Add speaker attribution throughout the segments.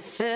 Speaker 1: style, cause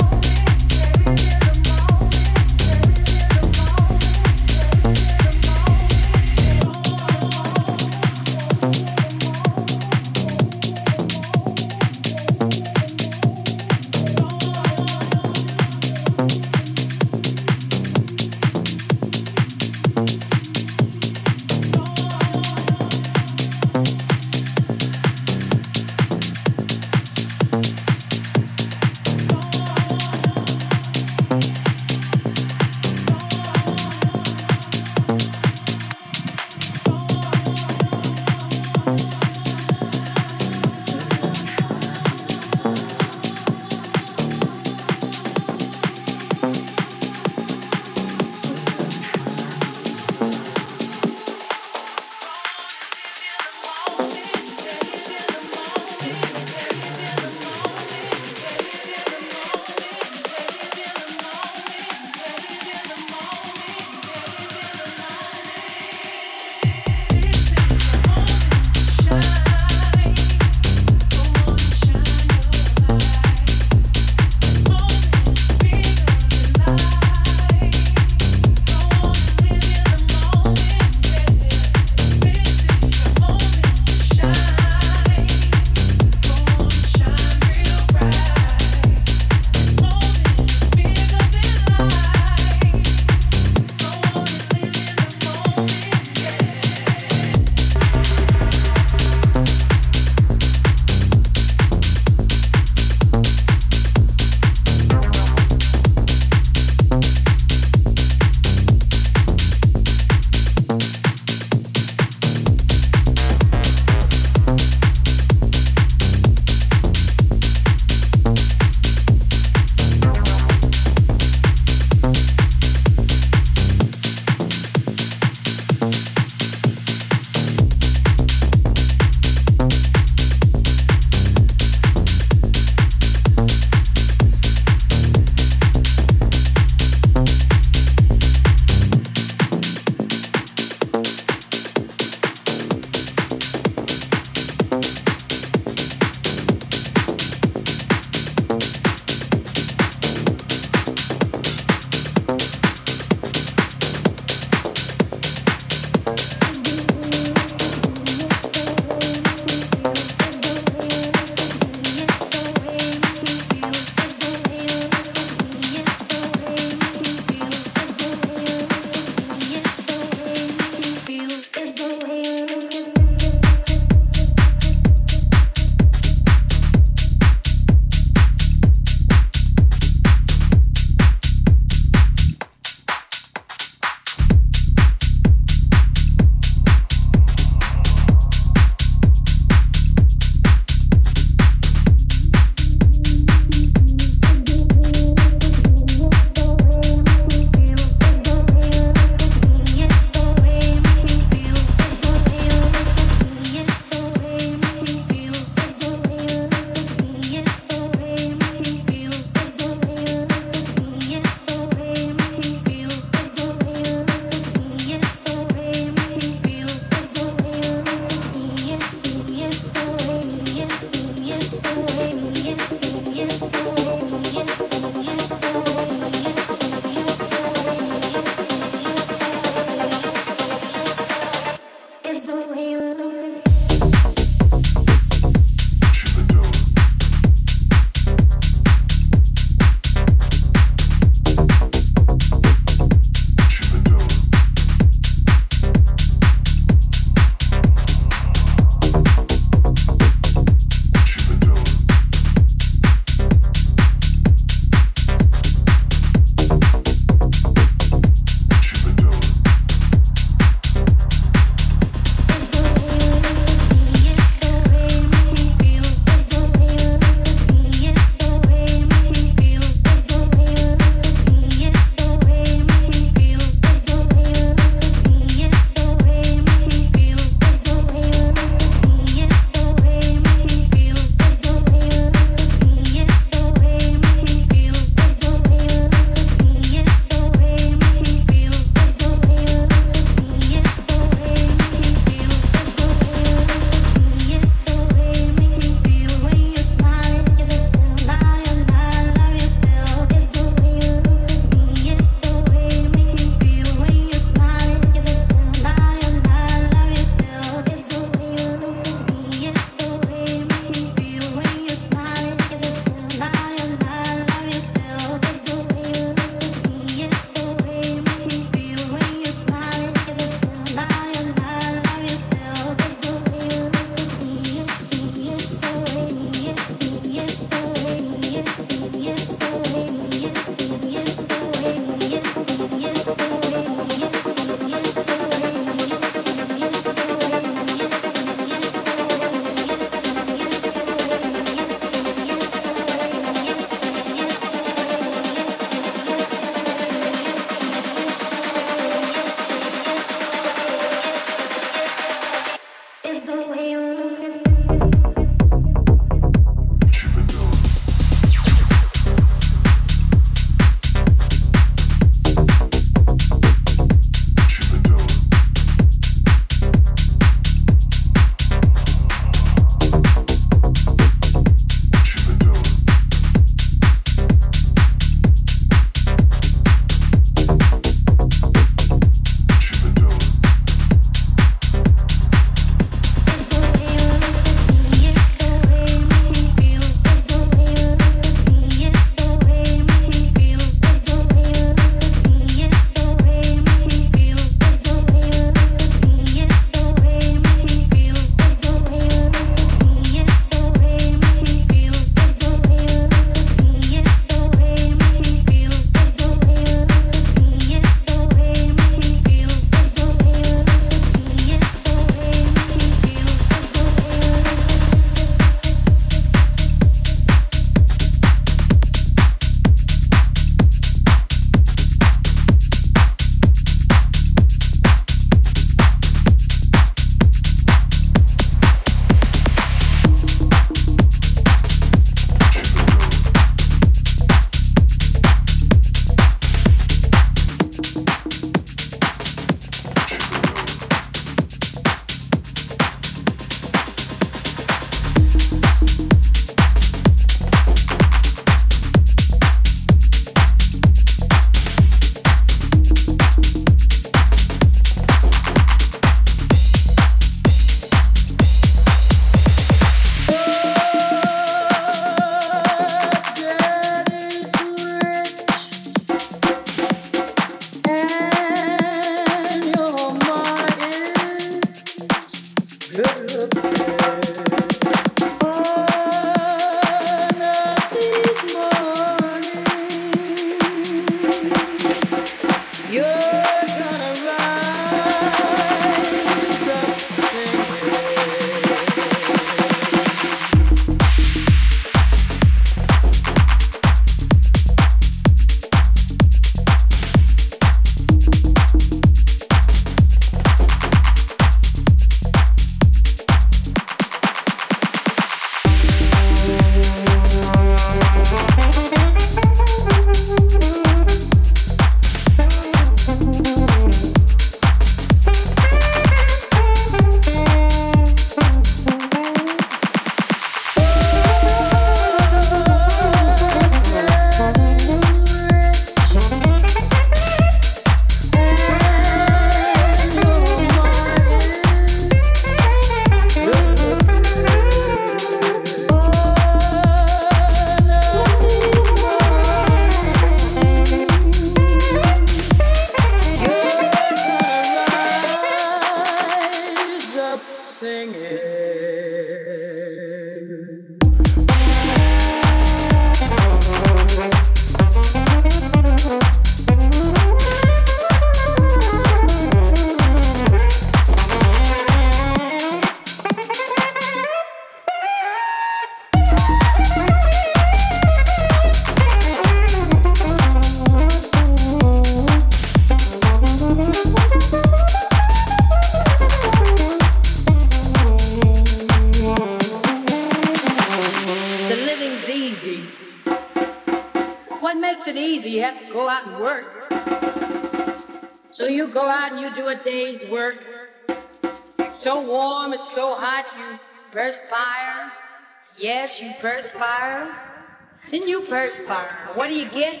Speaker 2: perspire. What do you get?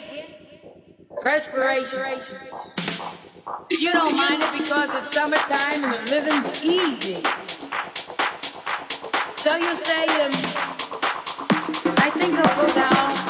Speaker 2: Perspiration. You don't mind it because it's summertime and the living's easy. So you say, um, I think I'll go down.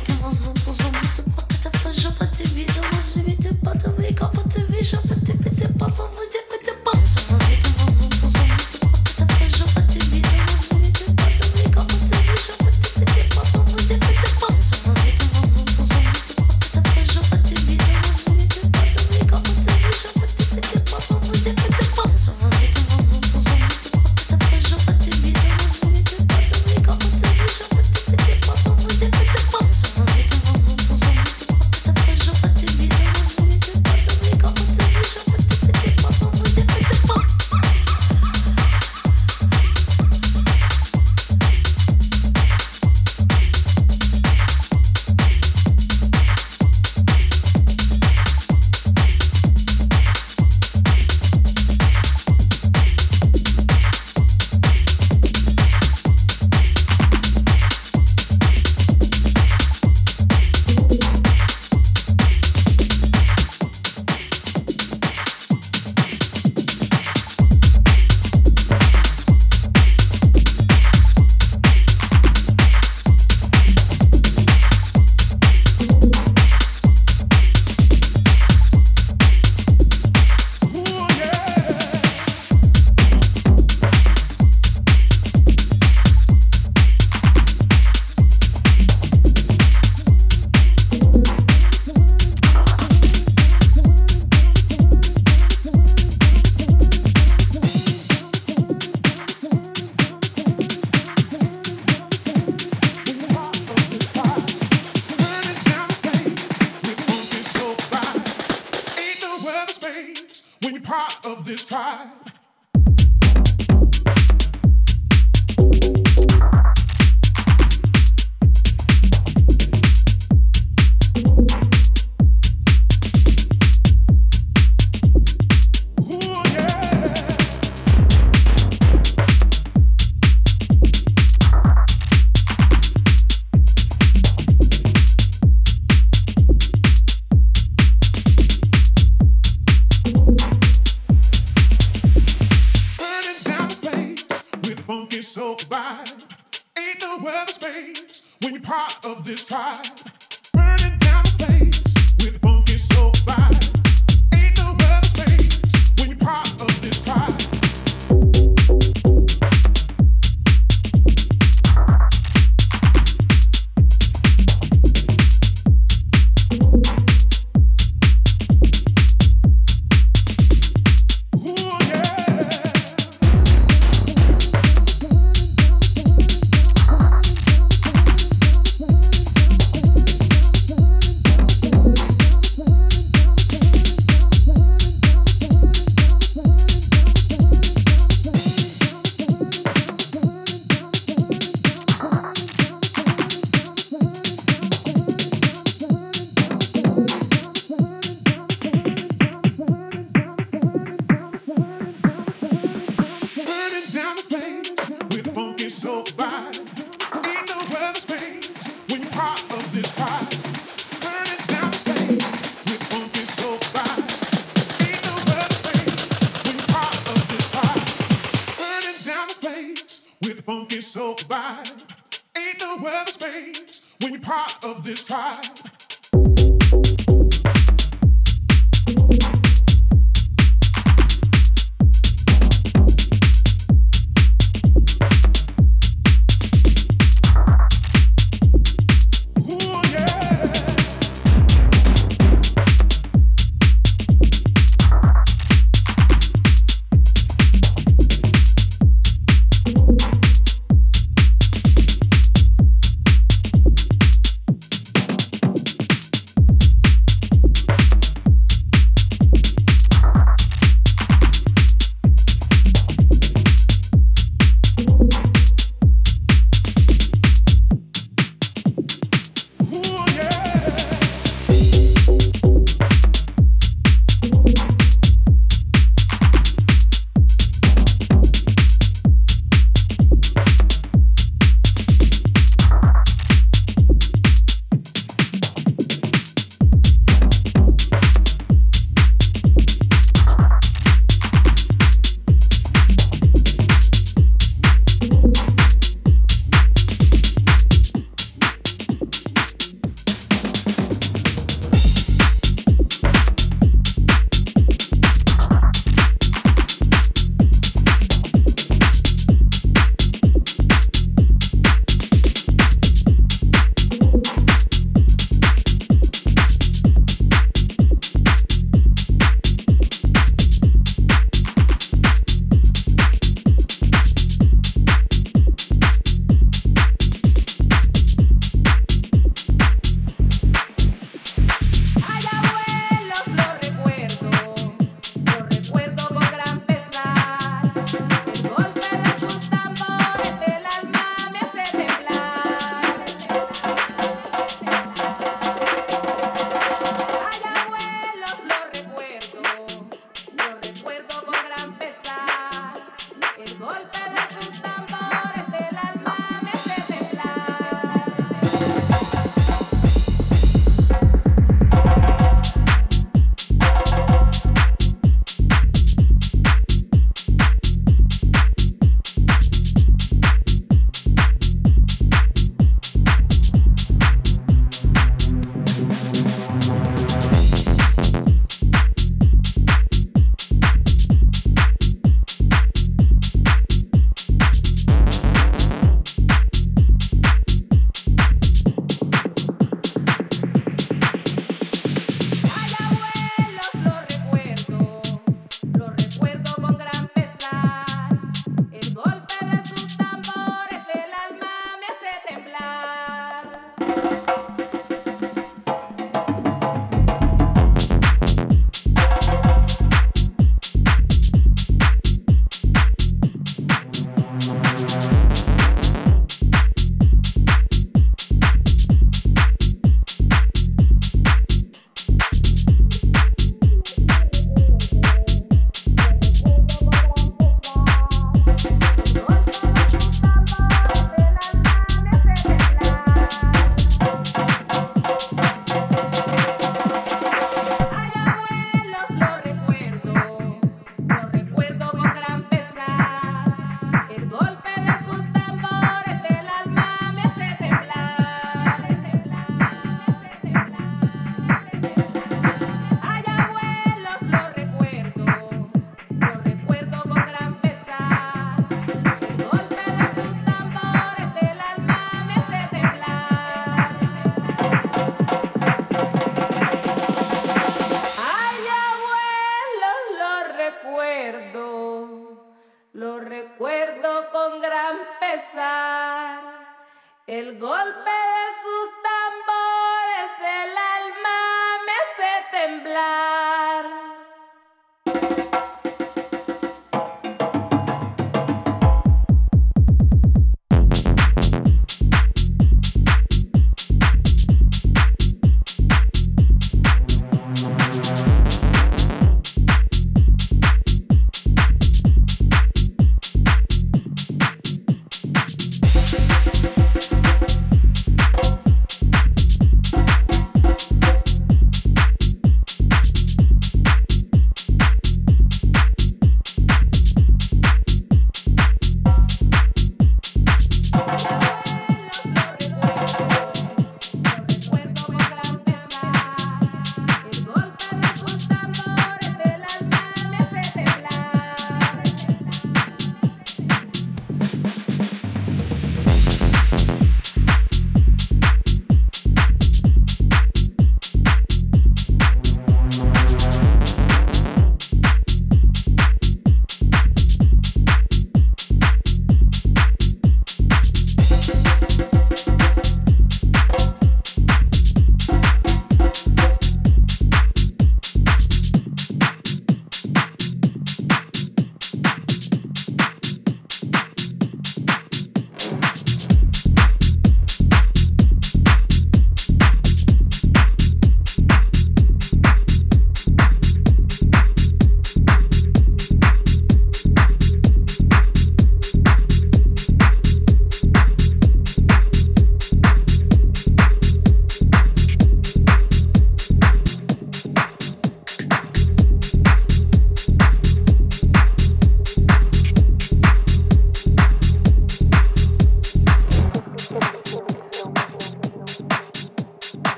Speaker 2: survive. Ain't no
Speaker 3: other space when you're part of this tribe.